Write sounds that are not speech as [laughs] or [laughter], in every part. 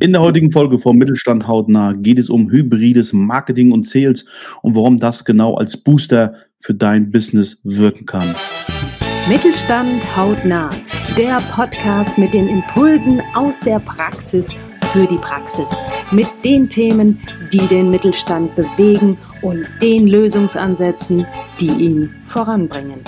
In der heutigen Folge vom Mittelstand hautnah geht es um hybrides Marketing und Sales und warum das genau als Booster für dein Business wirken kann. Mittelstand hautnah, der Podcast mit den Impulsen aus der Praxis für die Praxis, mit den Themen, die den Mittelstand bewegen und den Lösungsansätzen, die ihn voranbringen.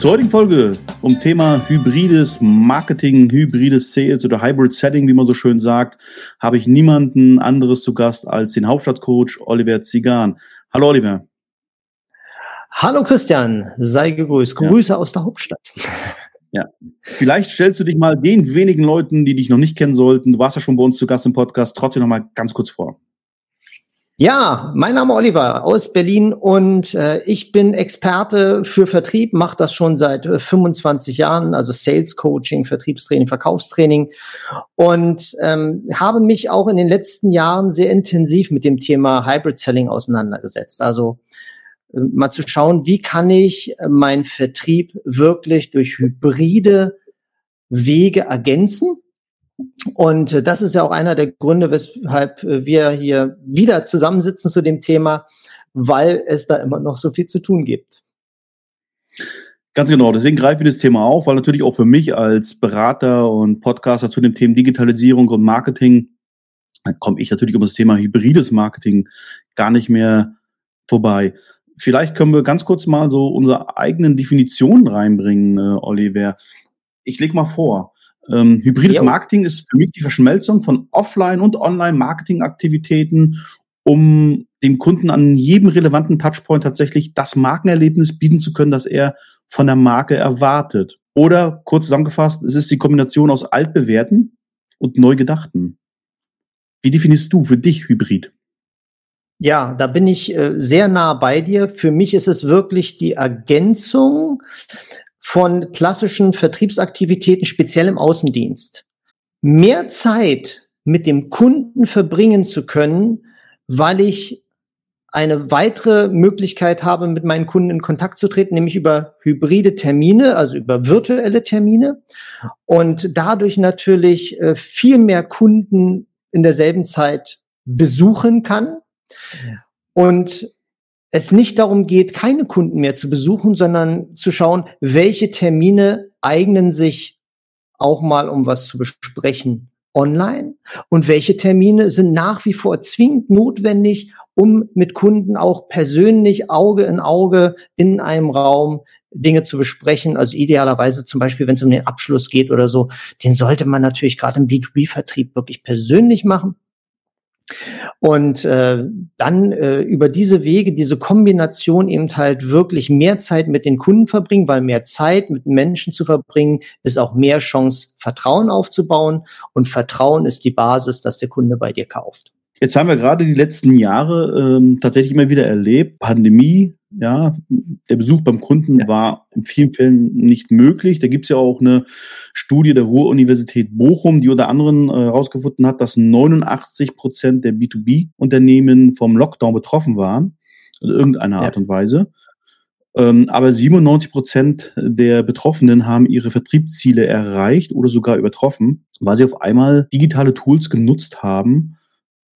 Zur heutigen Folge um Thema hybrides Marketing, hybrides Sales oder Hybrid Setting, wie man so schön sagt, habe ich niemanden anderes zu Gast als den Hauptstadtcoach Oliver Zigan. Hallo Oliver. Hallo Christian, sei gegrüßt. Grüße ja. aus der Hauptstadt. [laughs] Ja, vielleicht stellst du dich mal den wenigen Leuten, die dich noch nicht kennen sollten, du warst ja schon bei uns zu Gast im Podcast, trotzdem noch mal ganz kurz vor. Ja, mein Name Oliver aus Berlin und äh, ich bin Experte für Vertrieb, mache das schon seit äh, 25 Jahren, also Sales Coaching, Vertriebstraining, Verkaufstraining und ähm, habe mich auch in den letzten Jahren sehr intensiv mit dem Thema Hybrid Selling auseinandergesetzt. Also äh, mal zu schauen, wie kann ich äh, meinen Vertrieb wirklich durch hybride Wege ergänzen und äh, das ist ja auch einer der Gründe, weshalb äh, wir hier wieder zusammensitzen zu dem Thema, weil es da immer noch so viel zu tun gibt. Ganz genau, deswegen greifen wir das Thema auf, weil natürlich auch für mich als Berater und Podcaster zu dem Thema Digitalisierung und Marketing komme ich natürlich um das Thema hybrides Marketing gar nicht mehr vorbei. Vielleicht können wir ganz kurz mal so unsere eigenen Definitionen reinbringen, äh, Oliver. Ich leg mal vor. Ähm, hybrides ja. Marketing ist für mich die Verschmelzung von Offline- und Online-Marketing-Aktivitäten, um dem Kunden an jedem relevanten Touchpoint tatsächlich das Markenerlebnis bieten zu können, das er von der Marke erwartet. Oder kurz zusammengefasst, es ist die Kombination aus altbewährten und neu gedachten. Wie definierst du für dich Hybrid? Ja, da bin ich äh, sehr nah bei dir. Für mich ist es wirklich die Ergänzung von klassischen Vertriebsaktivitäten, speziell im Außendienst. Mehr Zeit mit dem Kunden verbringen zu können, weil ich eine weitere Möglichkeit habe, mit meinen Kunden in Kontakt zu treten, nämlich über hybride Termine, also über virtuelle Termine und dadurch natürlich äh, viel mehr Kunden in derselben Zeit besuchen kann. Und es nicht darum geht, keine Kunden mehr zu besuchen, sondern zu schauen, welche Termine eignen sich auch mal, um was zu besprechen online und welche Termine sind nach wie vor zwingend notwendig, um mit Kunden auch persönlich Auge in Auge in einem Raum Dinge zu besprechen. Also idealerweise zum Beispiel, wenn es um den Abschluss geht oder so, den sollte man natürlich gerade im B2B-Vertrieb wirklich persönlich machen. Und äh, dann äh, über diese Wege, diese Kombination eben halt wirklich mehr Zeit mit den Kunden verbringen, weil mehr Zeit mit Menschen zu verbringen, ist auch mehr Chance, Vertrauen aufzubauen. Und Vertrauen ist die Basis, dass der Kunde bei dir kauft. Jetzt haben wir gerade die letzten Jahre ähm, tatsächlich immer wieder erlebt, Pandemie, ja, der Besuch beim Kunden ja. war in vielen Fällen nicht möglich. Da gibt es ja auch eine Studie der Ruhr-Universität Bochum, die unter anderem herausgefunden äh, hat, dass 89 Prozent der B2B-Unternehmen vom Lockdown betroffen waren, in irgendeiner Art ja. und Weise. Ähm, aber 97 Prozent der Betroffenen haben ihre Vertriebsziele erreicht oder sogar übertroffen, weil sie auf einmal digitale Tools genutzt haben,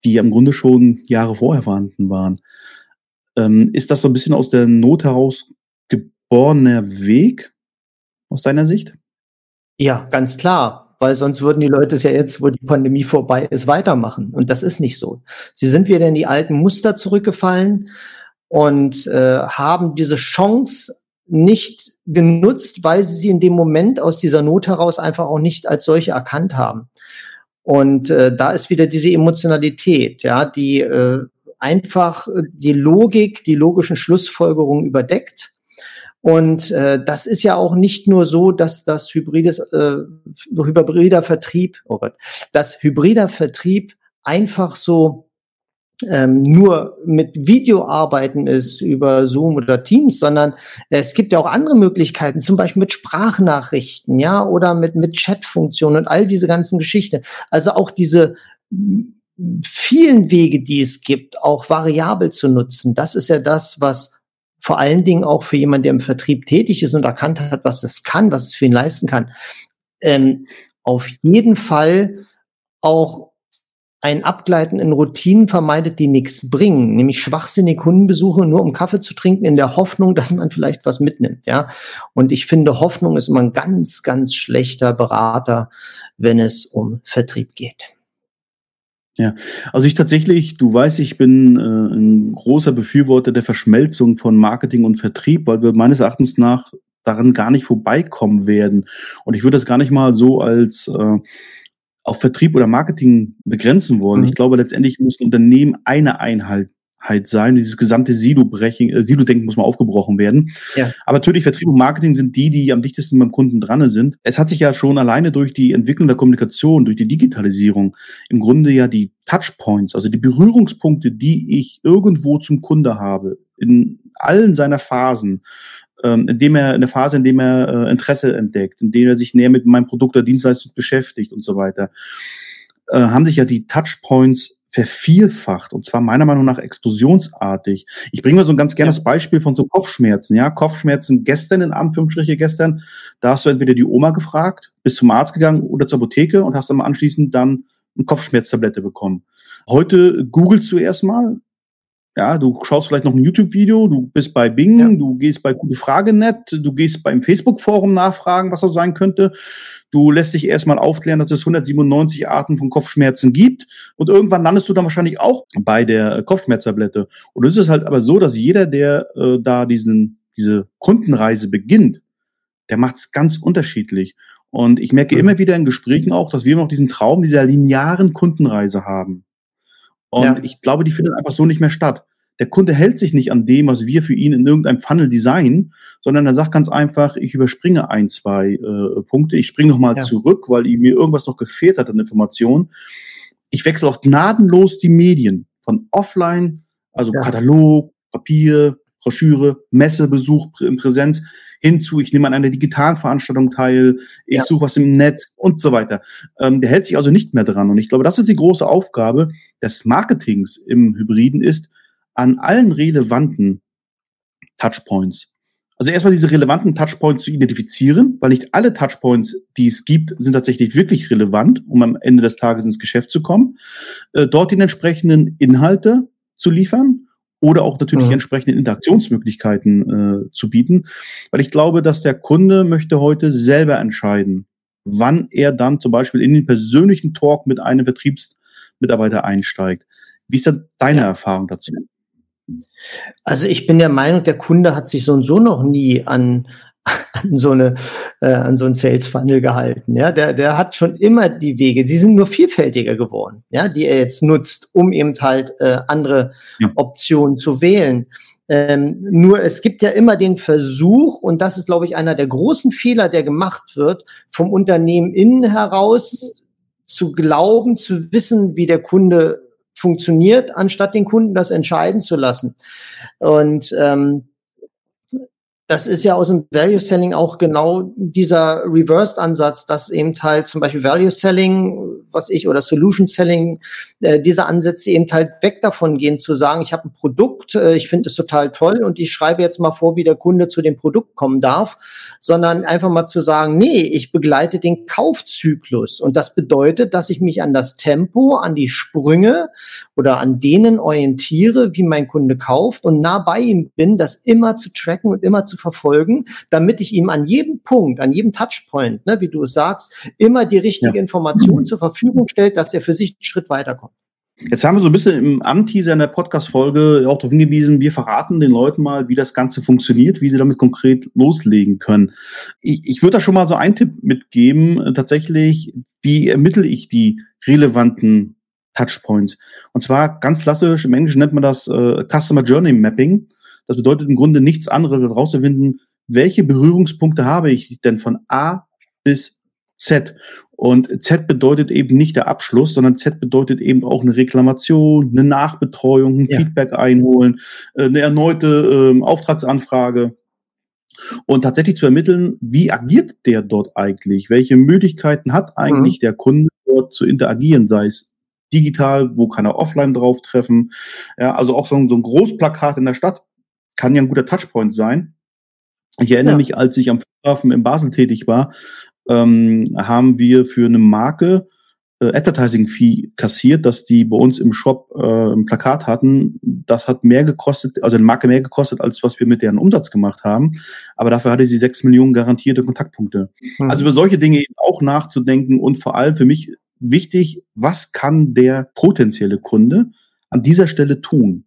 die im Grunde schon Jahre vorher vorhanden waren. Ähm, ist das so ein bisschen aus der Not heraus geborener Weg aus deiner Sicht? Ja, ganz klar, weil sonst würden die Leute es ja jetzt, wo die Pandemie vorbei ist, weitermachen. Und das ist nicht so. Sie sind wieder in die alten Muster zurückgefallen und äh, haben diese Chance nicht genutzt, weil sie sie in dem Moment aus dieser Not heraus einfach auch nicht als solche erkannt haben. Und äh, da ist wieder diese Emotionalität, ja, die äh, einfach die Logik, die logischen Schlussfolgerungen überdeckt. Und äh, das ist ja auch nicht nur so, dass das hybrides, äh, hybrider Vertrieb, oh Gott, dass hybrider Vertrieb einfach so ähm, nur mit Video arbeiten ist über Zoom oder Teams, sondern es gibt ja auch andere Möglichkeiten, zum Beispiel mit Sprachnachrichten, ja, oder mit, mit Chatfunktionen und all diese ganzen Geschichten. Also auch diese vielen Wege, die es gibt, auch variabel zu nutzen. Das ist ja das, was vor allen Dingen auch für jemanden, der im Vertrieb tätig ist und erkannt hat, was es kann, was es für ihn leisten kann, ähm, auf jeden Fall auch ein Abgleiten in Routinen vermeidet, die nichts bringen, nämlich schwachsinnige Kundenbesuche nur um Kaffee zu trinken, in der Hoffnung, dass man vielleicht was mitnimmt, ja. Und ich finde, Hoffnung ist immer ein ganz, ganz schlechter Berater, wenn es um Vertrieb geht. Ja, also ich tatsächlich, du weißt, ich bin äh, ein großer Befürworter der Verschmelzung von Marketing und Vertrieb, weil wir meines Erachtens nach daran gar nicht vorbeikommen werden. Und ich würde das gar nicht mal so als äh, auf Vertrieb oder Marketing begrenzen wollen. Mhm. Ich glaube, letztendlich muss ein Unternehmen eine Einheit sein. Dieses gesamte Silo-Brechen, äh, Silo-Denken muss mal aufgebrochen werden. Ja. Aber natürlich Vertrieb und Marketing sind die, die am dichtesten beim Kunden dran sind. Es hat sich ja schon alleine durch die Entwicklung der Kommunikation, durch die Digitalisierung im Grunde ja die Touchpoints, also die Berührungspunkte, die ich irgendwo zum Kunde habe, in allen seiner Phasen, ähm, indem er in der Phase, in dem er äh, Interesse entdeckt, in dem er sich näher mit meinem Produkt oder Dienstleistung beschäftigt und so weiter, äh, haben sich ja die Touchpoints vervielfacht und zwar meiner Meinung nach explosionsartig. Ich bringe mal so ein ganz gerne das Beispiel von so Kopfschmerzen. Ja, Kopfschmerzen gestern in Anführungsstriche gestern, da hast du entweder die Oma gefragt, bist zum Arzt gegangen oder zur Apotheke und hast dann anschließend dann eine Kopfschmerztablette bekommen. Heute googelst du erstmal, ja, du schaust vielleicht noch ein YouTube-Video, du bist bei Bing, ja. du gehst bei Gute Frage.net, du gehst beim Facebook-Forum nachfragen, was das sein könnte. Du lässt dich erstmal aufklären, dass es 197 Arten von Kopfschmerzen gibt. Und irgendwann landest du dann wahrscheinlich auch bei der Kopfschmerztablette. Und es ist halt aber so, dass jeder, der äh, da diesen, diese Kundenreise beginnt, der macht es ganz unterschiedlich. Und ich merke mhm. immer wieder in Gesprächen auch, dass wir noch diesen Traum dieser linearen Kundenreise haben. Und ja. ich glaube, die findet einfach so nicht mehr statt. Der Kunde hält sich nicht an dem, was wir für ihn in irgendeinem Funnel designen, sondern er sagt ganz einfach, ich überspringe ein, zwei äh, Punkte, ich springe nochmal ja. zurück, weil mir irgendwas noch gefehlt hat an Informationen. Ich wechsle auch gnadenlos die Medien von offline, also ja. Katalog, Papier, Broschüre, Messebesuch in Präsenz, hinzu, ich nehme an einer digitalen Veranstaltung teil, ich ja. suche was im Netz und so weiter. Ähm, der hält sich also nicht mehr dran. Und ich glaube, das ist die große Aufgabe des Marketings im Hybriden ist, an allen relevanten Touchpoints, also erstmal diese relevanten Touchpoints zu identifizieren, weil nicht alle Touchpoints, die es gibt, sind tatsächlich wirklich relevant, um am Ende des Tages ins Geschäft zu kommen. Äh, dort die entsprechenden Inhalte zu liefern oder auch natürlich mhm. die entsprechenden Interaktionsmöglichkeiten äh, zu bieten, weil ich glaube, dass der Kunde möchte heute selber entscheiden, wann er dann zum Beispiel in den persönlichen Talk mit einem Vertriebsmitarbeiter einsteigt. Wie ist da deine ja. Erfahrung dazu? Also ich bin der Meinung, der Kunde hat sich so und so noch nie an [laughs] an so eine äh, an so ein Sales Funnel gehalten. Ja, der der hat schon immer die Wege. Sie sind nur vielfältiger geworden, ja, die er jetzt nutzt, um eben halt äh, andere ja. Optionen zu wählen. Ähm, nur es gibt ja immer den Versuch, und das ist, glaube ich, einer der großen Fehler, der gemacht wird, vom Unternehmen innen heraus zu glauben, zu wissen, wie der Kunde funktioniert, anstatt den Kunden das entscheiden zu lassen. Und ähm, das ist ja aus dem Value Selling auch genau dieser Reversed Ansatz, dass eben halt zum Beispiel Value Selling, was ich, oder Solution Selling, äh, diese Ansätze eben halt weg davon gehen, zu sagen, ich habe ein Produkt, äh, ich finde es total toll und ich schreibe jetzt mal vor, wie der Kunde zu dem Produkt kommen darf, sondern einfach mal zu sagen, nee, ich begleite den Kaufzyklus. Und das bedeutet, dass ich mich an das Tempo, an die Sprünge oder an denen orientiere, wie mein Kunde kauft und nah bei ihm bin, das immer zu tracken und immer zu zu verfolgen, damit ich ihm an jedem Punkt, an jedem Touchpoint, ne, wie du es sagst, immer die richtige ja. Information zur Verfügung stellt, dass er für sich einen Schritt weiterkommt. Jetzt haben wir so ein bisschen im Anteaser in der Podcast-Folge auch darauf hingewiesen, wir verraten den Leuten mal, wie das Ganze funktioniert, wie sie damit konkret loslegen können. Ich, ich würde da schon mal so einen Tipp mitgeben, tatsächlich, wie ermittle ich die relevanten Touchpoints? Und zwar ganz klassisch, im Englischen nennt man das äh, Customer Journey Mapping. Das bedeutet im Grunde nichts anderes, als herauszufinden, welche Berührungspunkte habe ich denn von A bis Z. Und Z bedeutet eben nicht der Abschluss, sondern Z bedeutet eben auch eine Reklamation, eine Nachbetreuung, ein ja. Feedback einholen, äh, eine erneute äh, Auftragsanfrage. Und tatsächlich zu ermitteln, wie agiert der dort eigentlich? Welche Möglichkeiten hat eigentlich mhm. der Kunde dort zu interagieren, sei es digital, wo kann er offline drauf treffen? Ja, also auch so ein, so ein Großplakat in der Stadt kann ja ein guter Touchpoint sein. Ich erinnere ja. mich, als ich am Flughafen in Basel tätig war, ähm, haben wir für eine Marke äh, Advertising-Fee kassiert, dass die bei uns im Shop äh, ein Plakat hatten. Das hat mehr gekostet, also eine Marke mehr gekostet, als was wir mit deren Umsatz gemacht haben. Aber dafür hatte sie sechs Millionen garantierte Kontaktpunkte. Mhm. Also über solche Dinge eben auch nachzudenken und vor allem für mich wichtig, was kann der potenzielle Kunde an dieser Stelle tun?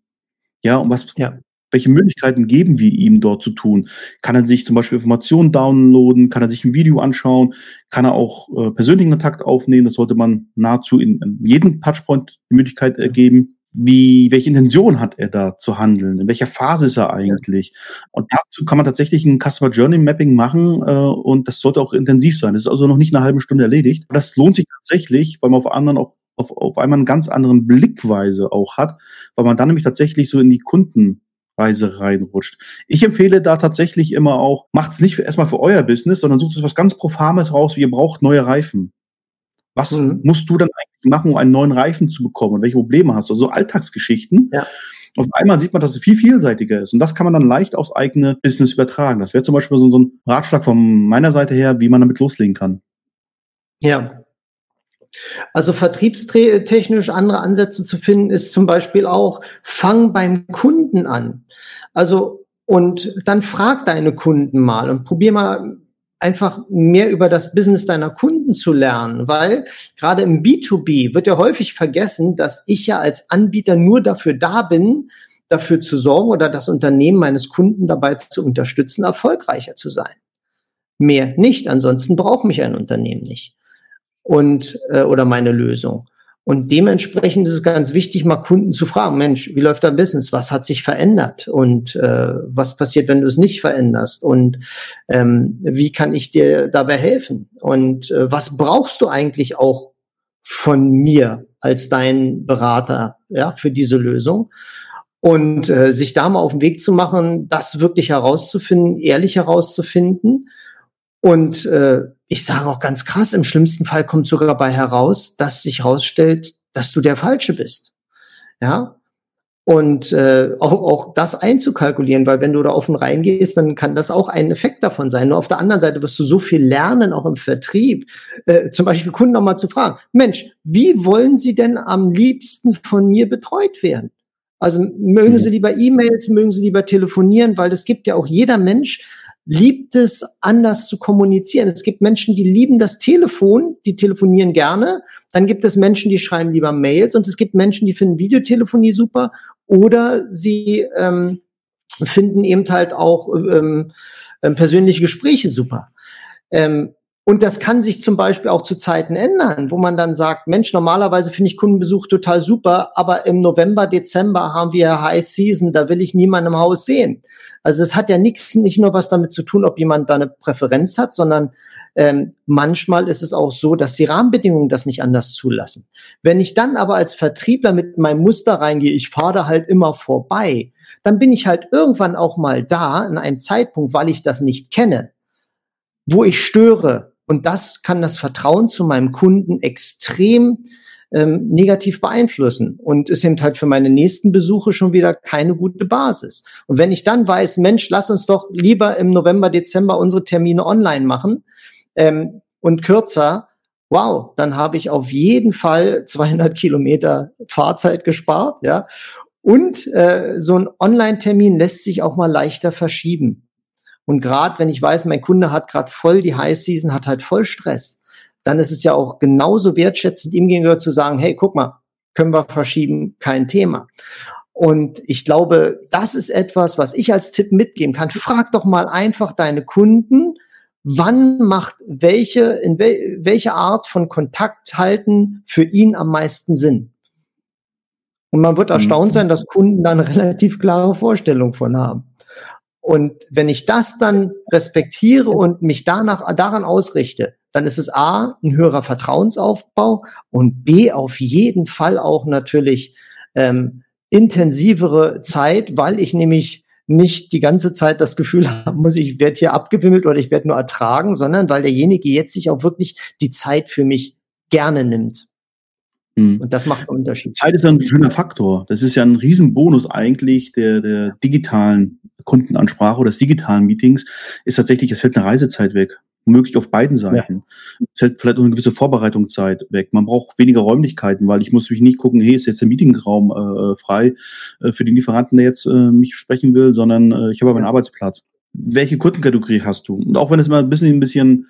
Ja, und was, ja welche Möglichkeiten geben wir ihm dort zu tun? Kann er sich zum Beispiel Informationen downloaden? Kann er sich ein Video anschauen? Kann er auch äh, persönlichen Kontakt aufnehmen? Das sollte man nahezu in, in jedem Touchpoint die Möglichkeit ergeben. Wie, welche Intention hat er da zu handeln? In welcher Phase ist er eigentlich? Und dazu kann man tatsächlich ein Customer Journey Mapping machen äh, und das sollte auch intensiv sein. Das ist also noch nicht eine halbe Stunde erledigt. Das lohnt sich tatsächlich, weil man auf anderen auch auf, auf einmal einen ganz anderen Blickweise auch hat, weil man dann nämlich tatsächlich so in die Kunden Weise reinrutscht. Ich empfehle da tatsächlich immer auch, macht es nicht erstmal für euer Business, sondern sucht es was ganz Profames raus, wie ihr braucht neue Reifen. Was mhm. musst du dann eigentlich machen, um einen neuen Reifen zu bekommen? Und welche Probleme hast du? Also so Alltagsgeschichten. Ja. Auf einmal sieht man, dass es viel vielseitiger ist. Und das kann man dann leicht aufs eigene Business übertragen. Das wäre zum Beispiel so, so ein Ratschlag von meiner Seite her, wie man damit loslegen kann. Ja, also vertriebstechnisch andere Ansätze zu finden, ist zum Beispiel auch, fang beim Kunden an. Also, und dann frag deine Kunden mal und probier mal einfach mehr über das Business deiner Kunden zu lernen, weil gerade im B2B wird ja häufig vergessen, dass ich ja als Anbieter nur dafür da bin, dafür zu sorgen oder das Unternehmen meines Kunden dabei zu unterstützen, erfolgreicher zu sein. Mehr nicht, ansonsten braucht mich ein Unternehmen nicht und äh, oder meine Lösung. Und dementsprechend ist es ganz wichtig, mal Kunden zu fragen, Mensch, wie läuft dein Business? Was hat sich verändert? Und äh, was passiert, wenn du es nicht veränderst? Und ähm, wie kann ich dir dabei helfen? Und äh, was brauchst du eigentlich auch von mir als dein Berater ja, für diese Lösung? Und äh, sich da mal auf den Weg zu machen, das wirklich herauszufinden, ehrlich herauszufinden und äh, ich sage auch ganz krass, im schlimmsten Fall kommt sogar dabei heraus, dass sich herausstellt, dass du der Falsche bist. Ja. Und äh, auch, auch das einzukalkulieren, weil wenn du da offen reingehst, dann kann das auch ein Effekt davon sein. Nur auf der anderen Seite wirst du so viel lernen, auch im Vertrieb. Äh, zum Beispiel Kunden nochmal zu fragen, Mensch, wie wollen sie denn am liebsten von mir betreut werden? Also mögen mhm. sie lieber E-Mails, mögen sie lieber telefonieren, weil es gibt ja auch jeder Mensch liebt es, anders zu kommunizieren. Es gibt Menschen, die lieben das Telefon, die telefonieren gerne. Dann gibt es Menschen, die schreiben lieber Mails und es gibt Menschen, die finden Videotelefonie super oder sie ähm, finden eben halt auch ähm, ähm persönliche Gespräche super. Ähm, und das kann sich zum Beispiel auch zu Zeiten ändern, wo man dann sagt, Mensch, normalerweise finde ich Kundenbesuch total super, aber im November, Dezember haben wir High Season, da will ich niemanden im Haus sehen. Also das hat ja nicht, nicht nur was damit zu tun, ob jemand da eine Präferenz hat, sondern ähm, manchmal ist es auch so, dass die Rahmenbedingungen das nicht anders zulassen. Wenn ich dann aber als Vertriebler mit meinem Muster reingehe, ich fahre da halt immer vorbei, dann bin ich halt irgendwann auch mal da in einem Zeitpunkt, weil ich das nicht kenne, wo ich störe, und das kann das Vertrauen zu meinem Kunden extrem ähm, negativ beeinflussen und ist eben halt für meine nächsten Besuche schon wieder keine gute Basis. Und wenn ich dann weiß, Mensch, lass uns doch lieber im November, Dezember unsere Termine online machen ähm, und kürzer, wow, dann habe ich auf jeden Fall 200 Kilometer Fahrzeit gespart, ja. Und äh, so ein Online-Termin lässt sich auch mal leichter verschieben. Und gerade wenn ich weiß, mein Kunde hat gerade voll die High Season, hat halt voll Stress, dann ist es ja auch genauso wertschätzend ihm gegenüber zu sagen, hey, guck mal, können wir verschieben, kein Thema. Und ich glaube, das ist etwas, was ich als Tipp mitgeben kann. Frag doch mal einfach deine Kunden, wann macht welche, in wel, welche Art von Kontakt halten für ihn am meisten Sinn. Und man wird erstaunt mhm. sein, dass Kunden da eine [laughs] relativ klare Vorstellung von haben. Und wenn ich das dann respektiere und mich danach, daran ausrichte, dann ist es A, ein höherer Vertrauensaufbau und B, auf jeden Fall auch natürlich ähm, intensivere Zeit, weil ich nämlich nicht die ganze Zeit das Gefühl [laughs] haben muss, ich werde hier abgewimmelt oder ich werde nur ertragen, sondern weil derjenige jetzt sich auch wirklich die Zeit für mich gerne nimmt. Mhm. Und das macht einen Unterschied. Zeit ist ein schöner Faktor. Das ist ja ein Riesenbonus eigentlich der, der digitalen Kundenansprache oder des digitalen Meetings, ist tatsächlich, es fällt eine Reisezeit weg. womöglich auf beiden Seiten. Es ja. hält vielleicht auch eine gewisse Vorbereitungszeit weg. Man braucht weniger Räumlichkeiten, weil ich muss mich nicht gucken, hey, ist jetzt der Meetingraum äh, frei äh, für den Lieferanten, der jetzt äh, mich sprechen will, sondern äh, ich habe aber einen Arbeitsplatz. Welche Kundenkategorie hast du? Und auch wenn es mal ein bisschen, ein bisschen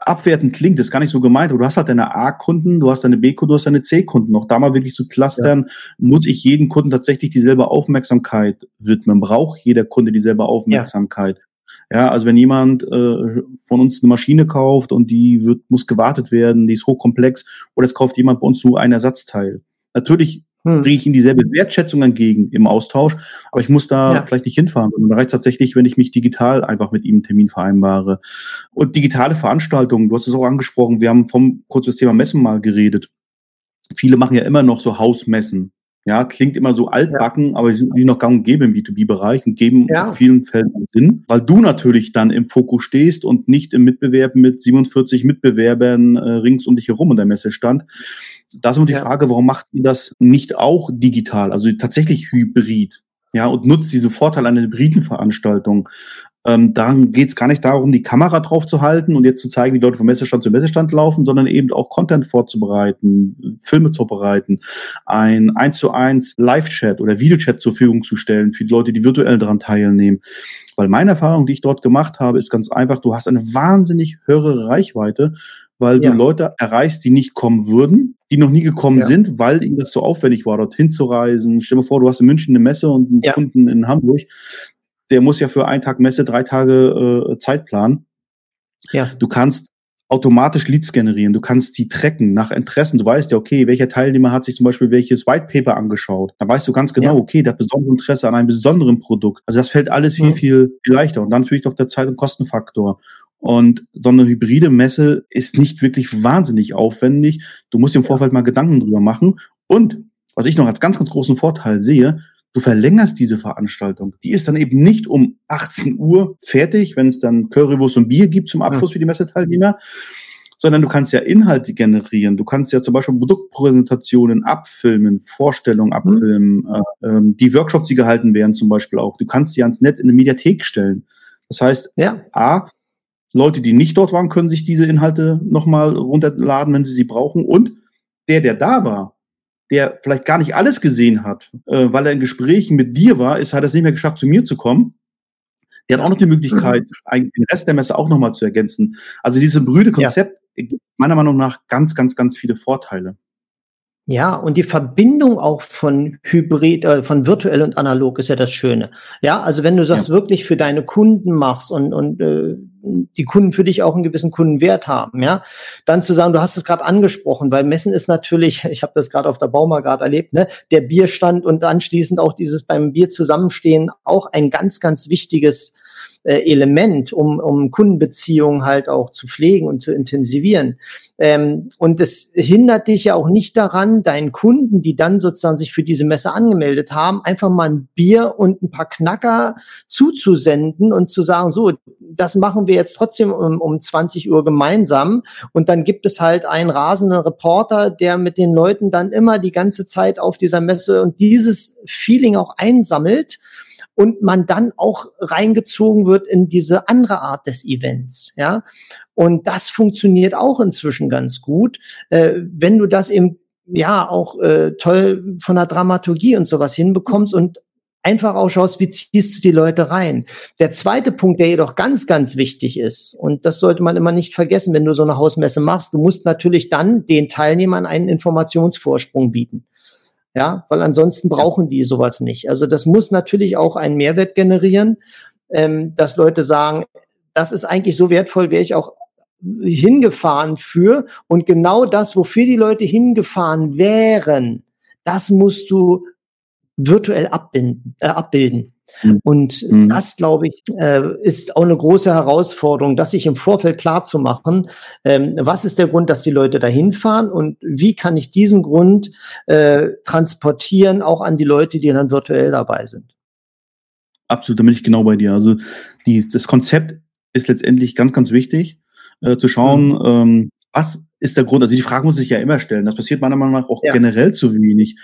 abwertend klingt, das ist gar nicht so gemeint, aber du hast halt deine A-Kunden, du hast deine B-Kunden, du hast deine C-Kunden. Auch da mal wirklich zu clustern, ja. muss ich jedem Kunden tatsächlich dieselbe Aufmerksamkeit widmen? Braucht jeder Kunde dieselbe Aufmerksamkeit? Ja, ja also wenn jemand äh, von uns eine Maschine kauft und die wird, muss gewartet werden, die ist hochkomplex, oder es kauft jemand bei uns nur ein Ersatzteil. Natürlich hm. bringe ich ihnen dieselbe Wertschätzung entgegen im Austausch, aber ich muss da ja. vielleicht nicht hinfahren. Und da reicht tatsächlich, wenn ich mich digital einfach mit ihm einen Termin vereinbare. Und digitale Veranstaltungen, du hast es auch angesprochen, wir haben vom kurzes Thema Messen mal geredet. Viele machen ja immer noch so Hausmessen. Ja, klingt immer so altbacken, ja. aber die sind natürlich noch gang und gäbe im B2B-Bereich und geben ja. in vielen Fällen Sinn, weil du natürlich dann im Fokus stehst und nicht im Mitbewerb mit 47 Mitbewerbern äh, rings um dich herum in der Messe stand. Da ist immer die ja. Frage, warum macht ihr das nicht auch digital, also tatsächlich hybrid? Ja, und nutzt diese Vorteile einer hybriden Veranstaltung. Ähm, dann geht es gar nicht darum, die Kamera drauf zu halten und jetzt zu zeigen, wie Leute vom Messestand zu Messestand laufen, sondern eben auch Content vorzubereiten, Filme zu bereiten, ein 1 zu 1 Live-Chat oder Videochat zur Verfügung zu stellen für die Leute, die virtuell daran teilnehmen. Weil meine Erfahrung, die ich dort gemacht habe, ist ganz einfach, du hast eine wahnsinnig höhere Reichweite, weil ja. du Leute erreichst, die nicht kommen würden, die noch nie gekommen ja. sind, weil ihnen das so aufwendig war, dorthin zu reisen. Stell dir vor, du hast in München eine Messe und einen ja. Kunden in Hamburg. Der muss ja für einen Tag Messe drei Tage äh, Zeit planen. Ja. Du kannst automatisch Leads generieren. Du kannst die tracken nach Interessen. Du weißt ja, okay, welcher Teilnehmer hat sich zum Beispiel welches White Paper angeschaut. Da weißt du ganz genau, ja. okay, der hat besonderes Interesse an einem besonderen Produkt. Also das fällt alles viel, mhm. viel leichter. Und dann natürlich doch der Zeit- und Kostenfaktor. Und so eine hybride Messe ist nicht wirklich wahnsinnig aufwendig. Du musst dir im Vorfeld mal Gedanken drüber machen. Und was ich noch als ganz, ganz großen Vorteil sehe, du verlängerst diese Veranstaltung. Die ist dann eben nicht um 18 Uhr fertig, wenn es dann Currywurst und Bier gibt zum Abschluss für die Messeteilnehmer, sondern du kannst ja Inhalte generieren. Du kannst ja zum Beispiel Produktpräsentationen abfilmen, Vorstellungen abfilmen, mhm. äh, ähm, die Workshops, die gehalten werden zum Beispiel auch. Du kannst sie ans Netz in eine Mediathek stellen. Das heißt, ja. A, Leute, die nicht dort waren, können sich diese Inhalte nochmal runterladen, wenn sie sie brauchen. Und der, der da war, der vielleicht gar nicht alles gesehen hat, äh, weil er in Gesprächen mit dir war, ist, hat es nicht mehr geschafft, zu mir zu kommen. Der hat auch noch die Möglichkeit, mhm. den Rest der Messe auch nochmal zu ergänzen. Also dieses brüde Konzept ja. gibt meiner Meinung nach ganz, ganz, ganz viele Vorteile. Ja, und die Verbindung auch von Hybrid, äh, von virtuell und analog ist ja das Schöne. Ja, also wenn du das ja. wirklich für deine Kunden machst und, und äh, die Kunden für dich auch einen gewissen Kundenwert haben, ja, dann zu sagen, du hast es gerade angesprochen, weil Messen ist natürlich, [laughs] ich habe das gerade auf der Bauma gerade erlebt, ne, der Bierstand und anschließend auch dieses beim Bier zusammenstehen auch ein ganz, ganz wichtiges äh, Element, um, um Kundenbeziehungen halt auch zu pflegen und zu intensivieren. Ähm, und es hindert dich ja auch nicht daran, deinen Kunden, die dann sozusagen sich für diese Messe angemeldet haben, einfach mal ein Bier und ein paar Knacker zuzusenden und zu sagen, so, das machen wir jetzt trotzdem um, um 20 Uhr gemeinsam. Und dann gibt es halt einen rasenden Reporter, der mit den Leuten dann immer die ganze Zeit auf dieser Messe und dieses Feeling auch einsammelt und man dann auch reingezogen wird in diese andere Art des Events, ja. Und das funktioniert auch inzwischen ganz gut, äh, wenn du das eben ja auch äh, toll von der Dramaturgie und sowas hinbekommst und einfach ausschaust, wie ziehst du die Leute rein. Der zweite Punkt, der jedoch ganz, ganz wichtig ist, und das sollte man immer nicht vergessen, wenn du so eine Hausmesse machst, du musst natürlich dann den Teilnehmern einen Informationsvorsprung bieten. Ja, weil ansonsten brauchen die sowas nicht. Also das muss natürlich auch einen Mehrwert generieren, ähm, dass Leute sagen, das ist eigentlich so wertvoll, wäre ich auch hingefahren für. Und genau das, wofür die Leute hingefahren wären, das musst du virtuell abbinden, äh, abbilden. Mhm. Und mhm. das, glaube ich, äh, ist auch eine große Herausforderung, das sich im Vorfeld klar zu machen, ähm, was ist der Grund, dass die Leute dahin fahren und wie kann ich diesen Grund äh, transportieren, auch an die Leute, die dann virtuell dabei sind. Absolut, da bin ich genau bei dir. Also die, das Konzept ist letztendlich ganz, ganz wichtig, äh, zu schauen, mhm. ähm, was ist der Grund? Also die Frage muss sich ja immer stellen. Das passiert meiner Meinung nach auch ja. generell zu wenig.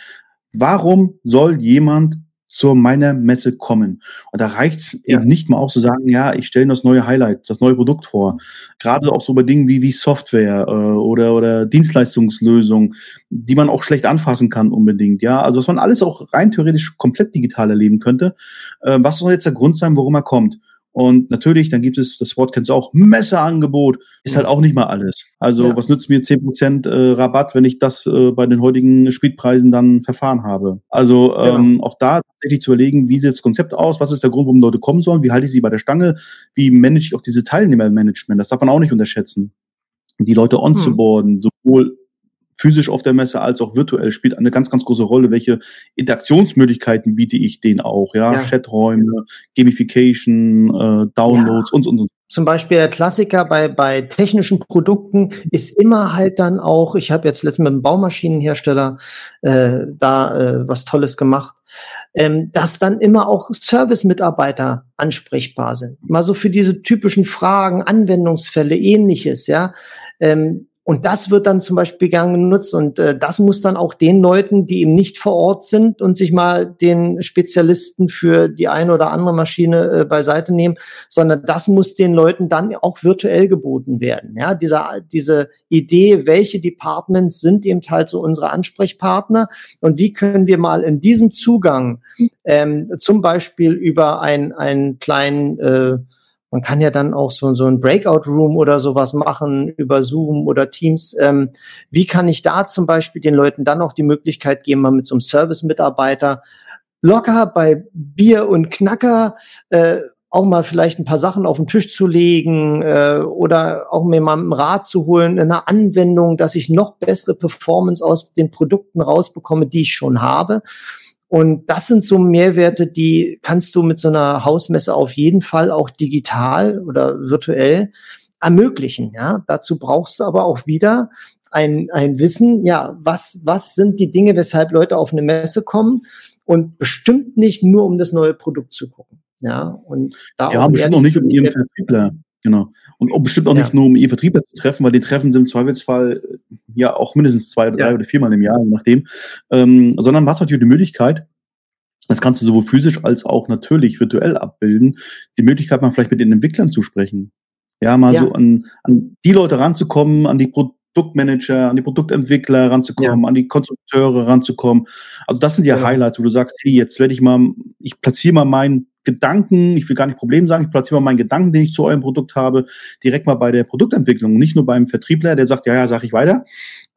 Warum soll jemand zur meiner Messe kommen. Und da reicht's Ja. eben nicht mal auch zu sagen, ja, ich stelle das neue Highlight, das neue Produkt vor. Gerade auch so bei Dingen wie, wie Software äh, oder, oder Dienstleistungslösungen, die man auch schlecht anfassen kann unbedingt. Ja, also dass man alles auch rein theoretisch komplett digital erleben könnte. Äh, was soll jetzt der Grund sein, warum er kommt? Und natürlich, dann gibt es, das Wort kennst du auch, Messeangebot, ist halt auch nicht mal alles. Also Ja. was nützt mir 10% äh, Rabatt, wenn ich das äh, bei den heutigen Spielpreisen dann verfahren habe? Also ähm, auch da tatsächlich zu überlegen, wie sieht das Konzept aus, was ist der Grund, warum Leute kommen sollen, wie halte ich sie bei der Stange, wie manage ich auch diese Teilnehmermanagement, das darf man auch nicht unterschätzen. Die Leute onzuboarden, sowohl physisch auf der Messe als auch virtuell spielt eine ganz, ganz große Rolle. Welche Interaktionsmöglichkeiten biete ich denen auch? Ja, Ja. Chaträume, Gamification, äh, Downloads und, und, und. zum Beispiel der Klassiker bei, bei technischen Produkten ist immer halt dann auch, ich habe jetzt letztens mit einem Baumaschinenhersteller äh, da äh, was Tolles gemacht, ähm, dass dann immer auch Service-Mitarbeiter ansprechbar sind. Mal so für diese typischen Fragen, Anwendungsfälle, ähnliches, ja. Ähm, und das wird dann zum Beispiel gern genutzt und äh, das muss dann auch den Leuten, die eben nicht vor Ort sind und sich mal den Spezialisten für die eine oder andere Maschine äh, beiseite nehmen, sondern das muss den Leuten dann auch virtuell geboten werden. Ja, diese, diese Idee, welche Departments sind eben halt so unsere Ansprechpartner und wie können wir mal in diesem Zugang ähm, zum Beispiel über ein, einen kleinen äh, man kann ja dann auch so, so ein Breakout-Room oder sowas machen über Zoom oder Teams. Ähm, wie kann ich da zum Beispiel den Leuten dann auch die Möglichkeit geben, mal mit so einem Service-Mitarbeiter locker bei Bier und Knacker äh, auch mal vielleicht ein paar Sachen auf den Tisch zu legen äh, oder auch mir mal einen Rat zu holen in einer Anwendung, dass ich noch bessere Performance aus den Produkten rausbekomme, die ich schon habe. Und das sind so Mehrwerte, die kannst du mit so einer Hausmesse auf jeden Fall auch digital oder virtuell ermöglichen. Ja, dazu brauchst du aber auch wieder ein, ein Wissen, ja, was, was sind die Dinge, weshalb Leute auf eine Messe kommen und bestimmt nicht nur um das neue Produkt zu gucken. Ja, und da Ja, auch bestimmt auch nicht um ihren. Vertriebler. Genau. Und auch bestimmt auch Ja. nicht nur um ihren Vertriebler zu treffen, weil die Treffen sind im Zweifelsfall äh, ja auch mindestens zwei oder drei Ja. oder viermal im Jahr, je nachdem. Ähm, sondern man hat natürlich die Möglichkeit, das kannst du sowohl physisch als auch natürlich virtuell abbilden, die Möglichkeit, mal vielleicht mit den Entwicklern zu sprechen. Ja, mal Ja. so an, an die Leute ranzukommen, an die Produktmanager, an die Produktentwickler ranzukommen, an die Konstrukteure ranzukommen. Also das sind ja Genau. Highlights, wo du sagst, hey, jetzt werde ich mal, ich platziere mal meinen Gedanken, ich will gar nicht Problem sagen, ich platziere mal meinen Gedanken, den ich zu eurem Produkt habe, direkt mal bei der Produktentwicklung, nicht nur beim Vertriebler, der sagt, ja, ja, sag ich weiter,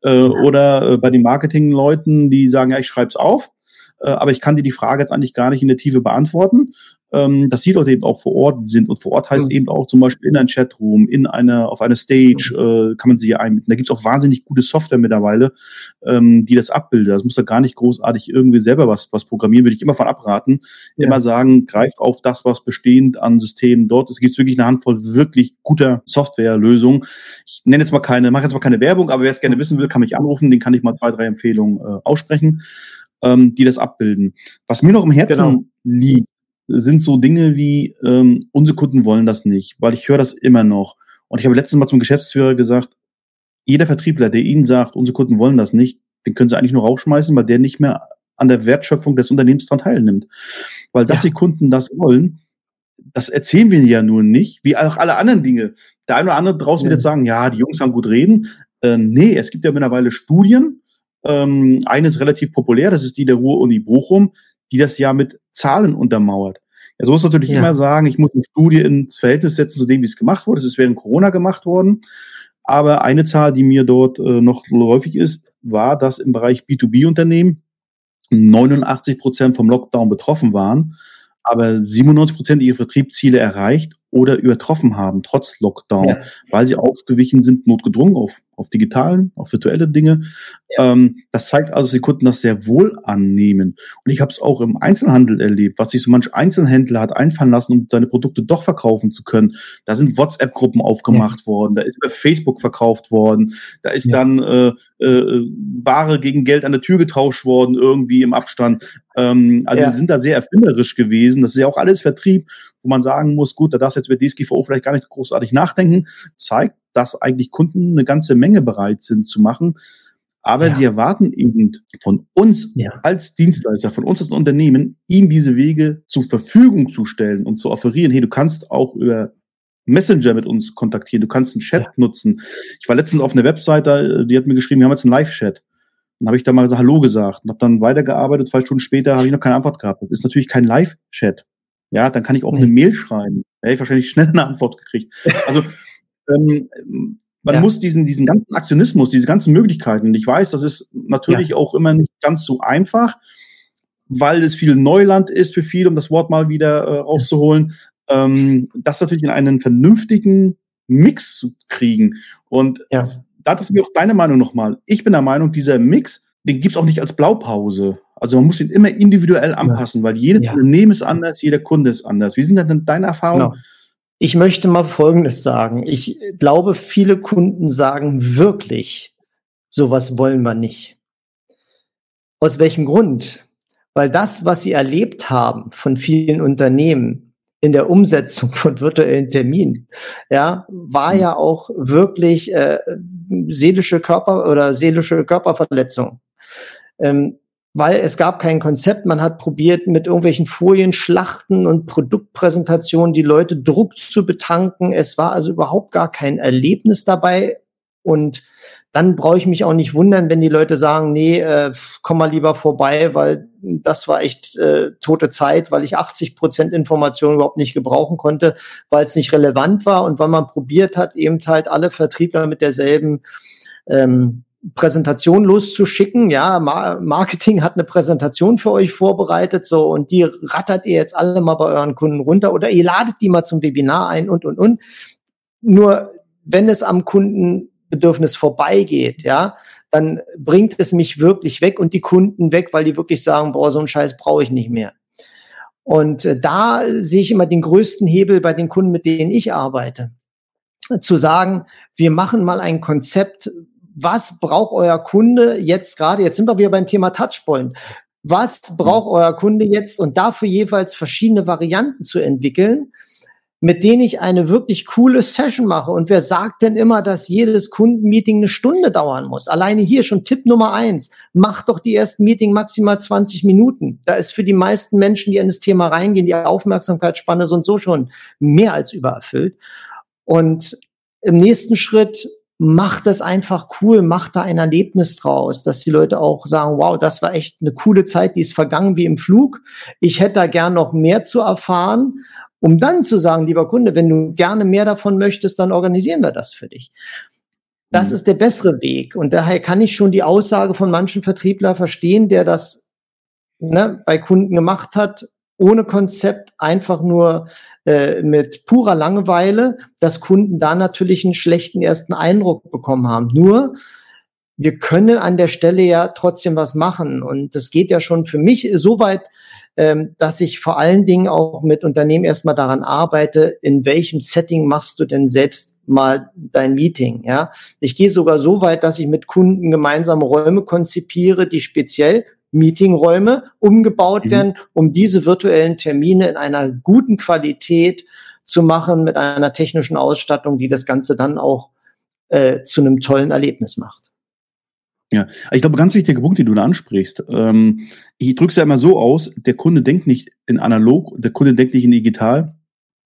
äh, oder äh, bei den Marketingleuten, die sagen, ja, ich schreib's auf, äh, aber ich kann dir die Frage jetzt eigentlich gar nicht in der Tiefe beantworten. Ähm, dass die Leute eben auch vor Ort sind und vor Ort heißt Mhm. eben auch zum Beispiel in ein Chatroom, in eine auf eine Stage äh, kann man sie hier einbinden. Da gibt's auch wahnsinnig gute Software mittlerweile, ähm, die das abbildet. Das muss da gar nicht großartig irgendwie selber was was programmieren, würde ich immer von abraten. Ja. Immer sagen, greift auf das, was bestehend an Systemen dort. Es gibt wirklich eine Handvoll wirklich guter Softwarelösungen. Ich nenne jetzt mal keine, mache jetzt mal keine Werbung, aber wer es gerne wissen will, kann mich anrufen. Den kann ich mal zwei, drei Empfehlungen äh, aussprechen, ähm, die das abbilden. Was mir noch im Herzen Genau. liegt, sind so Dinge wie, ähm, unsere Kunden wollen das nicht, weil ich höre das immer noch. Und ich habe letztens mal zum Geschäftsführer gesagt, jeder Vertriebler, der Ihnen sagt, unsere Kunden wollen das nicht, den können Sie eigentlich nur rausschmeißen, weil der nicht mehr an der Wertschöpfung des Unternehmens daran teilnimmt. Weil dass Ja. die Kunden das wollen, das erzählen wir ja nur nicht, wie auch alle anderen Dinge. Der eine oder andere draußen Ja. wird jetzt sagen, ja, die Jungs haben gut reden. Äh, nee, es gibt ja mittlerweile Studien. Ähm, eine ist relativ populär, das ist die der Ruhr-Uni Bochum, die das ja mit Zahlen untermauert. Ja, so muss natürlich Ja. immer sagen, ich muss eine Studie ins Verhältnis setzen zu dem, wie es gemacht wurde. Es ist während Corona gemacht worden. Aber eine Zahl, die mir dort äh, noch häufig ist, war, dass im Bereich B2B-Unternehmen 89 Prozent vom Lockdown betroffen waren, aber 97 Prozent ihre Vertriebsziele erreicht oder übertroffen haben, trotz Lockdown, Ja. weil sie ausgewichen sind, notgedrungen auf, auf digitalen, auf virtuelle Dinge. Ähm, das zeigt also, dass die Kunden das sehr wohl annehmen. Und ich habe es auch im Einzelhandel erlebt, was sich so manch Einzelhändler hat einfallen lassen, um seine Produkte doch verkaufen zu können. Da sind WhatsApp-Gruppen aufgemacht worden, da ist über Facebook verkauft worden, da ist Ja. dann äh, äh, Ware gegen Geld an der Tür getauscht worden, irgendwie im Abstand. Ähm, also Ja. sie sind da sehr erfinderisch gewesen. Das ist ja auch alles Vertrieb, wo man sagen muss, gut, da darfst du jetzt bei DSGVO vielleicht gar nicht großartig nachdenken, zeigt, dass eigentlich Kunden eine ganze Menge bereit sind zu machen. Aber ja. sie erwarten eben von uns ja. als Dienstleister, von uns als Unternehmen, ihm diese Wege zur Verfügung zu stellen und zu offerieren. Hey, du kannst auch über Messenger mit uns kontaktieren, du kannst einen Chat ja. nutzen. Ich war letztens auf einer Webseite, die hat mir geschrieben, wir haben jetzt einen Live-Chat. Dann habe ich da mal gesagt, Hallo gesagt und habe dann weitergearbeitet. Zwei Stunden später habe ich noch keine Antwort gehabt. Das ist natürlich kein Live-Chat. Ja, dann kann ich auch nee. eine Mail schreiben. Da hätte ich wahrscheinlich schnell eine Antwort gekriegt. Also ähm, man ja. muss diesen, diesen ganzen Aktionismus, diese ganzen Möglichkeiten, und ich weiß, das ist natürlich ja. auch immer nicht ganz so einfach, weil es viel Neuland ist für viele, um das Wort mal wieder äh, rauszuholen, ähm, das natürlich in einen vernünftigen Mix zu kriegen. Und ja. da ist mir auch deine Meinung nochmal. Ich bin der Meinung, dieser Mix, den gibt's auch nicht als Blaupause. Also man muss ihn immer individuell anpassen, weil jedes. Unternehmen ist anders, jeder Kunde ist anders. Wie sind denn deine Erfahrungen? Genau. Ich möchte mal Folgendes sagen. Ich glaube, viele Kunden sagen wirklich, sowas wollen wir nicht. Aus welchem Grund? Weil das, was sie erlebt haben von vielen Unternehmen in der Umsetzung [laughs] von virtuellen Terminen, ja, war ja auch wirklich äh, seelische Körper oder seelische Körperverletzung. Ähm, weil es gab kein Konzept. Man hat probiert, mit irgendwelchen Folien, Schlachten und Produktpräsentationen die Leute Druck zu betanken. Es war also überhaupt gar kein Erlebnis dabei. Und dann brauche ich mich auch nicht wundern, wenn die Leute sagen, nee, äh, komm mal lieber vorbei, weil das war echt äh, tote Zeit, weil ich 80 Prozent Informationen überhaupt nicht gebrauchen konnte, weil es nicht relevant war und weil man probiert hat, eben halt alle Vertriebler mit derselben ähm, Präsentation loszuschicken. Ja, Marketing hat eine Präsentation für euch vorbereitet, so und die rattert ihr jetzt alle mal bei euren Kunden runter oder ihr ladet die mal zum Webinar ein und und und. Nur wenn es am Kundenbedürfnis vorbeigeht, ja, dann bringt es mich wirklich weg und die Kunden weg, weil die wirklich sagen, boah, so einen Scheiß brauche ich nicht mehr. Und äh, da sehe ich immer den größten Hebel bei den Kunden, mit denen ich arbeite zu sagen, wir machen mal ein Konzept, was braucht euer Kunde jetzt gerade? Jetzt sind wir wieder beim Thema Touchpoint. Was braucht mhm. euer Kunde jetzt? Und dafür jeweils verschiedene Varianten zu entwickeln, mit denen ich eine wirklich coole Session mache. Und wer sagt denn immer, dass jedes Kundenmeeting eine Stunde dauern muss? Alleine hier schon Tipp Nummer eins. Macht doch die ersten Meeting maximal 20 Minuten. Da ist für die meisten Menschen, die in das Thema reingehen, die Aufmerksamkeitsspanne so und so schon mehr als übererfüllt. Und im nächsten Schritt macht das einfach cool, macht da ein Erlebnis draus, dass die Leute auch sagen, wow, das war echt eine coole Zeit, die ist vergangen wie im Flug. Ich hätte da gern noch mehr zu erfahren, um dann zu sagen, lieber Kunde, wenn du gerne mehr davon möchtest, dann organisieren wir das für dich. Das mhm. ist der bessere Weg. Und daher kann ich schon die Aussage von manchen Vertriebler verstehen, der das ne, bei Kunden gemacht hat, ohne Konzept, einfach nur äh, mit purer Langeweile, dass Kunden da natürlich einen schlechten ersten Eindruck bekommen haben. Nur, wir können an der Stelle ja trotzdem was machen. Und das geht ja schon für mich so weit, ähm, dass ich vor allen Dingen auch mit Unternehmen erstmal daran arbeite, in welchem Setting machst du denn selbst mal dein Meeting, ja. Ich gehe sogar so weit, dass ich mit Kunden gemeinsame Räume konzipiere, die speziell Meetingräume umgebaut mhm. werden, um diese virtuellen Termine in einer guten Qualität zu machen mit einer technischen Ausstattung, die das Ganze dann auch äh, zu einem tollen Erlebnis macht. Ja, ich glaube, ganz wichtiger Punkt, den du da ansprichst. Ähm, ich drücke es ja immer so aus, der Kunde denkt nicht in analog, der Kunde denkt nicht in digital,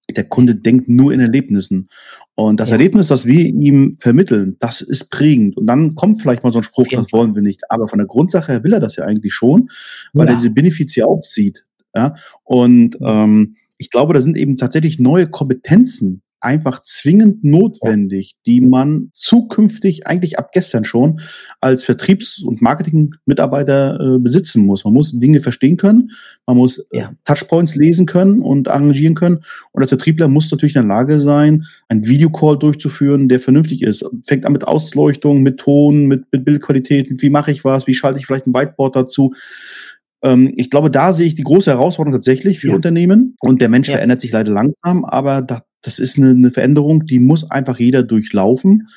der Kunde denkt nur in Erlebnissen. Und das ja. Erlebnis, das wir ihm vermitteln, das ist prägend. Und dann kommt vielleicht mal so ein Spruch, das wollen wir nicht. Aber von der Grundsache her will er das ja eigentlich schon, weil ja. er diese Benefits ja auch sieht. Ja? Und ähm, ich glaube, da sind eben tatsächlich neue Kompetenzen einfach zwingend notwendig, die man zukünftig eigentlich ab gestern schon als Vertriebs- und Marketing-Mitarbeiter äh, besitzen muss. Man muss Dinge verstehen können, man muss äh, ja. Touchpoints lesen können und arrangieren können. Und als Vertriebler muss natürlich in der Lage sein, einen Videocall durchzuführen, der vernünftig ist. Fängt an mit Ausleuchtung, mit Ton, mit, mit Bildqualität, wie mache ich was, wie schalte ich vielleicht ein Whiteboard dazu ähm, ich glaube, da sehe ich die große Herausforderung tatsächlich für ja. Unternehmen. Und der Mensch ja. verändert sich leider langsam, aber da, das ist eine, eine Veränderung, die muss einfach jeder durchlaufen.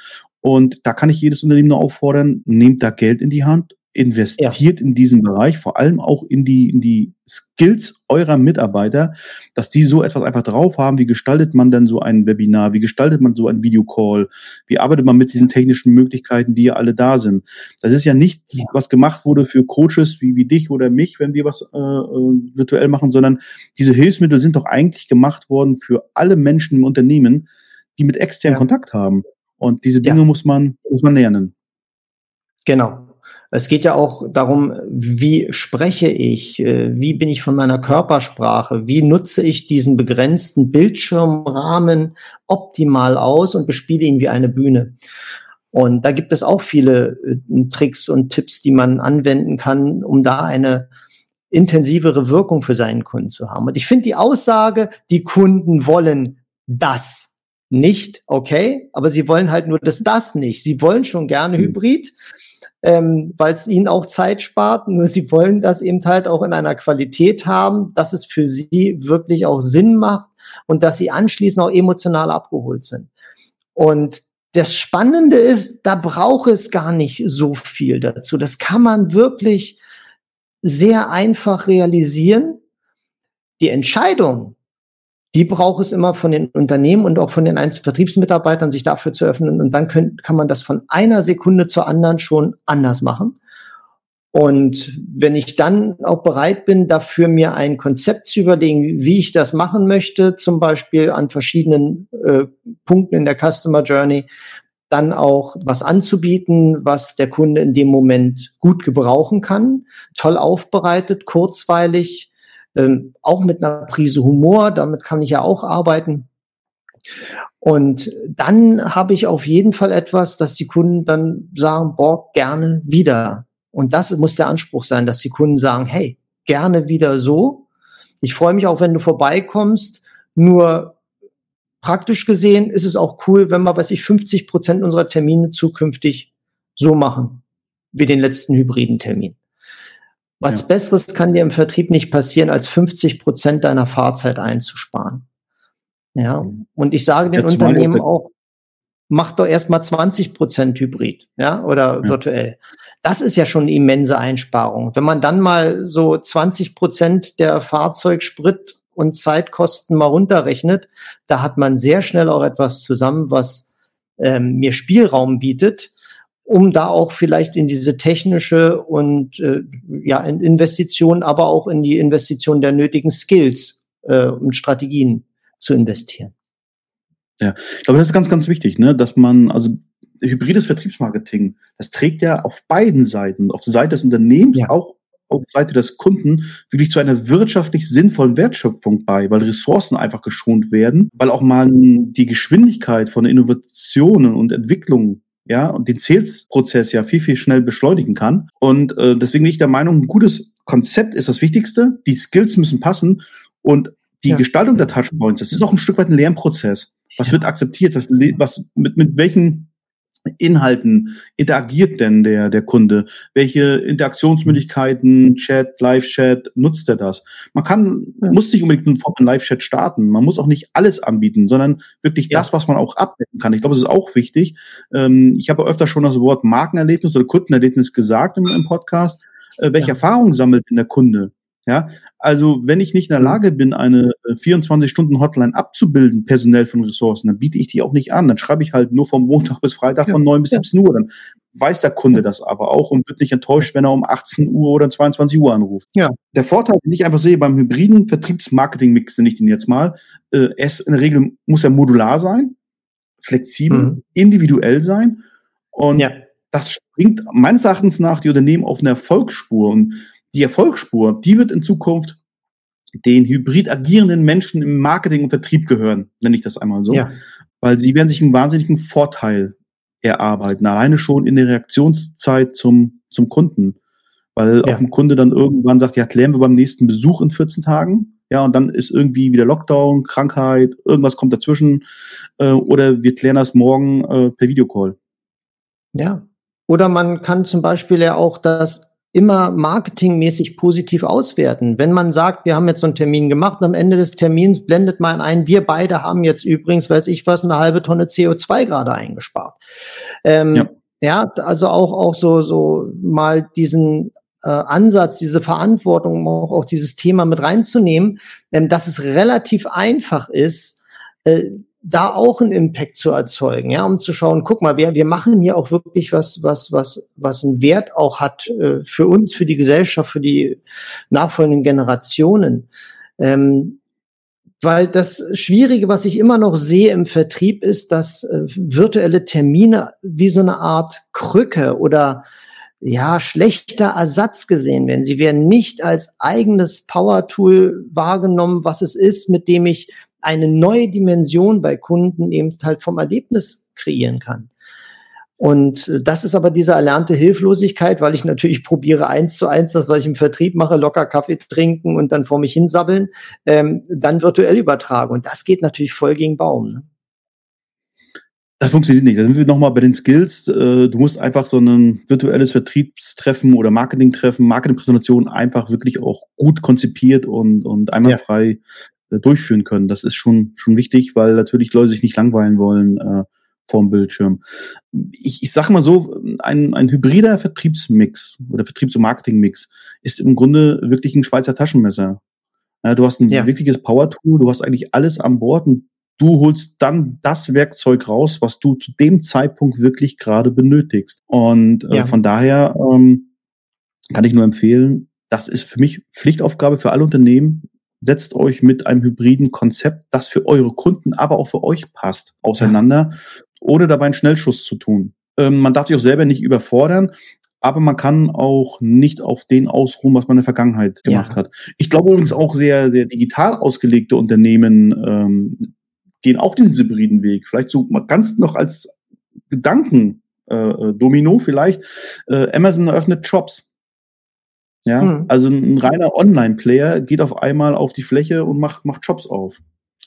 Und da kann ich jedes Unternehmen nur auffordern, nehmt da Geld in die Hand, investiert ja. in diesen Bereich, vor allem auch in die, in die Skills eurer Mitarbeiter, dass die so etwas einfach drauf haben. Wie gestaltet man denn so ein Webinar? Wie gestaltet man so ein Videocall? Wie arbeitet man mit diesen technischen Möglichkeiten, die ja alle da sind? Das ist ja nichts, ja. was gemacht wurde für Coaches wie, wie dich oder mich, wenn wir was äh, äh, virtuell machen, sondern diese Hilfsmittel sind doch eigentlich gemacht worden für alle Menschen im Unternehmen, die mit externen ja. Kontakt haben. Und diese Dinge muss man, muss man lernen. Genau. Es geht ja auch darum, wie spreche ich, äh, wie bin ich von meiner Körpersprache, wie nutze ich diesen begrenzten Bildschirmrahmen optimal aus und bespiele ihn wie eine Bühne. Und da gibt es auch viele äh, Tricks und Tipps, die man anwenden kann, um da eine intensivere Wirkung für seinen Kunden zu haben. Und ich finde die Aussage, die Kunden wollen das nicht, okay, aber sie wollen halt nur das das nicht. Sie wollen schon gerne mhm. Hybrid ähm, weil es ihnen auch Zeit spart. Nur sie wollen das eben halt auch in einer Qualität haben, dass es für sie wirklich auch Sinn macht und dass sie anschließend auch emotional abgeholt sind. Und das Spannende ist, da braucht es gar nicht so viel dazu. Das kann man wirklich sehr einfach realisieren. Die Entscheidung, die braucht es immer von den Unternehmen und auch von den einzelnen Vertriebsmitarbeitern, sich dafür zu öffnen. Und dann können, kann man das von einer Sekunde zur anderen schon anders machen. Und wenn ich dann auch bereit bin, dafür mir ein Konzept zu überlegen, wie ich das machen möchte, zum Beispiel an verschiedenen äh, Punkten in der Customer Journey, dann auch was anzubieten, was der Kunde in dem Moment gut gebrauchen kann, toll aufbereitet, kurzweilig, ähm, auch mit einer Prise Humor, damit kann ich ja auch arbeiten. Und dann habe ich auf jeden Fall etwas, dass die Kunden dann sagen, boah, gerne wieder. Und das muss der Anspruch sein, dass die Kunden sagen, hey, gerne wieder so. Ich freue mich auch, wenn du vorbeikommst. Nur praktisch gesehen ist es auch cool, wenn wir, weiß ich, 50 Prozent unserer Termine zukünftig so machen, wie den letzten hybriden Termin. Was ja. Besseres kann dir im Vertrieb nicht passieren, als 50 Prozent deiner Fahrzeit einzusparen. Ja, mhm. und ich sage den Jetzt Unternehmen auch, mach doch erstmal 20 Prozent Hybrid, ja, oder ja. virtuell. Das ist ja schon eine immense Einsparung. Wenn man dann mal so 20 Prozent der Fahrzeugsprit und Zeitkosten mal runterrechnet, da hat man sehr schnell auch etwas zusammen, was ähm, mir Spielraum bietet, um da auch vielleicht in diese technische und äh, ja in Investitionen, aber auch in die Investition der nötigen Skills äh, und Strategien zu investieren. Ja, ich glaube, das ist ganz, ganz wichtig, ne, dass man also hybrides Vertriebsmarketing, das trägt ja auf beiden Seiten, auf der Seite des Unternehmens, ja. auch auf der Seite des Kunden, wirklich zu einer wirtschaftlich sinnvollen Wertschöpfung bei, weil Ressourcen einfach geschont werden, weil auch man die Geschwindigkeit von Innovationen und Entwicklungen ja, und den Sales-Prozess ja viel, viel schnell beschleunigen kann. Und äh, deswegen bin ich der Meinung, ein gutes Konzept ist das Wichtigste. Die Skills müssen passen und die ja. Gestaltung der Touchpoints, das ist auch ein Stück weit ein Lernprozess. Was ja. wird akzeptiert? Was, was mit, mit welchen Inhalten interagiert denn der, der Kunde? Welche Interaktionsmöglichkeiten, Chat, Live-Chat, nutzt er das? Man kann, muss nicht unbedingt einen Live-Chat starten. Man muss auch nicht alles anbieten, sondern wirklich ja. das, was man auch abdecken kann. Ich glaube, es ist auch wichtig. Ähm, ich habe öfter schon das Wort Markenerlebnis oder Kundenerlebnis gesagt im, im Podcast. Äh, welche ja. Erfahrungen sammelt denn der Kunde? Ja, also wenn ich nicht in der mhm. Lage bin, eine 24-Stunden-Hotline äh, abzubilden, personell von Ressourcen, dann biete ich die auch nicht an. Dann schreibe ich halt nur vom Montag bis Freitag ja, von 9 bis ja. 17 Uhr. Dann weiß der Kunde das aber auch und wird nicht enttäuscht, wenn er um 18 Uhr oder 22 Uhr anruft. Ja. Der Vorteil, den ich einfach sehe beim hybriden Vertriebsmarketing-Mix, nenne ich den jetzt mal, äh, es in der Regel muss er modular sein, flexibel, mhm. individuell sein und ja. das springt meines Erachtens nach die Unternehmen auf eine Erfolgsspur und die Erfolgsspur, die wird in Zukunft den hybrid agierenden Menschen im Marketing und Vertrieb gehören, nenne ich das einmal so. Ja. Weil sie werden sich einen wahnsinnigen Vorteil erarbeiten, alleine schon in der Reaktionszeit zum, zum Kunden. Weil ja. auch ein Kunde dann irgendwann sagt, ja, klären wir beim nächsten Besuch in 14 Tagen. Ja, und dann ist irgendwie wieder Lockdown, Krankheit, irgendwas kommt dazwischen. Äh, oder wir klären das morgen äh, per Videocall. Ja. Oder man kann zum Beispiel ja auch das immer marketingmäßig positiv auswerten. Wenn man sagt, wir haben jetzt so einen Termin gemacht, am Ende des Termins blendet man ein, wir beide haben jetzt übrigens, weiß ich was, eine halbe Tonne CO2 gerade eingespart. Ähm, ja. Ja, also auch, auch so, so mal diesen äh, Ansatz, diese Verantwortung, auch, auch dieses Thema mit reinzunehmen, ähm, dass es relativ einfach ist, äh, da auch einen Impact zu erzeugen, ja, um zu schauen, guck mal, wir, wir machen hier auch wirklich was, was, was, was einen Wert auch hat äh, für uns, für die Gesellschaft, für die nachfolgenden Generationen. Ähm, weil das Schwierige, was ich immer noch sehe im Vertrieb, ist, dass äh, virtuelle Termine wie so eine Art Krücke oder ja, schlechter Ersatz gesehen werden. Sie werden nicht als eigenes Power-Tool wahrgenommen, was es ist, mit dem ich eine neue Dimension bei Kunden eben halt vom Erlebnis kreieren kann. Und äh, das ist aber diese erlernte Hilflosigkeit, weil ich natürlich probiere eins zu eins das, was ich im Vertrieb mache, locker Kaffee trinken und dann vor mich hinsabbeln, ähm, dann virtuell übertragen. Und das geht natürlich voll gegen Baum. Ne? Das funktioniert nicht. Da sind wir nochmal bei den Skills. Äh, du musst einfach so ein virtuelles Vertriebstreffen oder Marketingtreffen, Marketingpräsentation einfach wirklich auch gut konzipiert und, und einmalfrei ja. Äh, durchführen können. Das ist schon, schon wichtig, weil natürlich Leute sich nicht langweilen wollen äh, vorm Bildschirm. Ich, ich sage mal so, ein, ein hybrider Vertriebsmix oder Vertriebs- und Marketingmix ist im Grunde wirklich ein Schweizer Taschenmesser. Ja, du hast ein ja. wirkliches Power-Tool, du hast eigentlich alles an Bord und du holst dann das Werkzeug raus, was du zu dem Zeitpunkt wirklich gerade benötigst. Und äh, ja. von daher ähm, kann ich nur empfehlen, das ist für mich Pflichtaufgabe für alle Unternehmen. Setzt euch mit einem hybriden Konzept, das für eure Kunden, aber auch für euch passt, auseinander, ja. ohne dabei einen Schnellschuss zu tun. Ähm, man darf sich auch selber nicht überfordern, aber man kann auch nicht auf den ausruhen, was man in der Vergangenheit gemacht ja. hat. Ich glaube übrigens auch sehr, sehr digital ausgelegte Unternehmen ähm, gehen auch den hybriden Weg. Vielleicht so ganz noch als Gedanken äh, äh, Domino vielleicht. Äh, Amazon eröffnet Shops. Ja, hm. also ein reiner Online-Player geht auf einmal auf die Fläche und macht, macht Shops auf.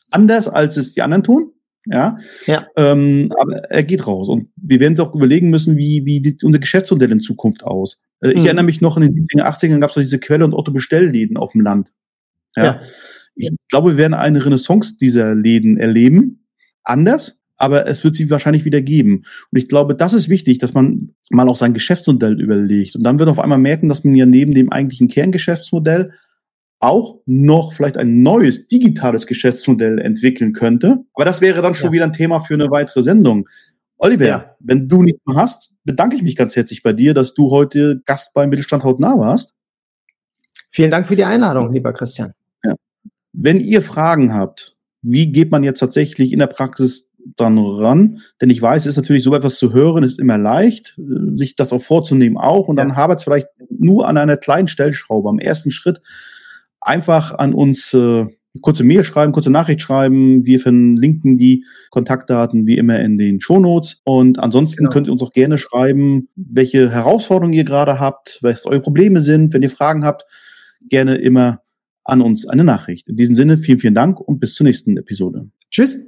Anders als es die anderen tun. Ja. ja. Ähm, aber er geht raus. Und wir werden uns auch überlegen müssen, wie, wie die, unser Geschäftsmodell in Zukunft aus. Äh, ich hm. erinnere mich noch in den 70er, 80ern gab es diese Quelle- und Otto-Bestellläden auf dem Land. Ja. ja. Ich glaube, wir werden eine Renaissance dieser Läden erleben. Anders, aber es wird sie wahrscheinlich wieder geben. Und ich glaube, das ist wichtig, dass man mal auch sein Geschäftsmodell überlegt. Und dann wird auf einmal merken, dass man ja neben dem eigentlichen Kerngeschäftsmodell auch noch vielleicht ein neues digitales Geschäftsmodell entwickeln könnte. Aber das wäre dann schon ja. wieder ein Thema für eine weitere Sendung. Oliver, ja. wenn du nichts mehr hast, bedanke ich mich ganz herzlich bei dir, dass du heute Gast beim Mittelstand hautnah warst. Vielen Dank für die Einladung, lieber Christian. Wenn ihr Fragen habt, wie geht man jetzt tatsächlich in der Praxis dann ran? Denn ich weiß, es ist natürlich so etwas zu hören, ist immer leicht, äh, sich das auch vorzunehmen auch. Und dann ja. habert es vielleicht nur an einer kleinen Stellschraube. Am ersten Schritt einfach an uns äh, kurze Mail schreiben, kurze Nachricht schreiben. Wir verlinken die Kontaktdaten wie immer in den Shownotes. Und ansonsten genau. könnt ihr uns auch gerne schreiben, welche Herausforderungen ihr gerade habt, was eure Probleme sind. Wenn ihr Fragen habt, gerne immer an uns eine Nachricht. In diesem Sinne, vielen, vielen Dank und bis zur nächsten Episode. Tschüss.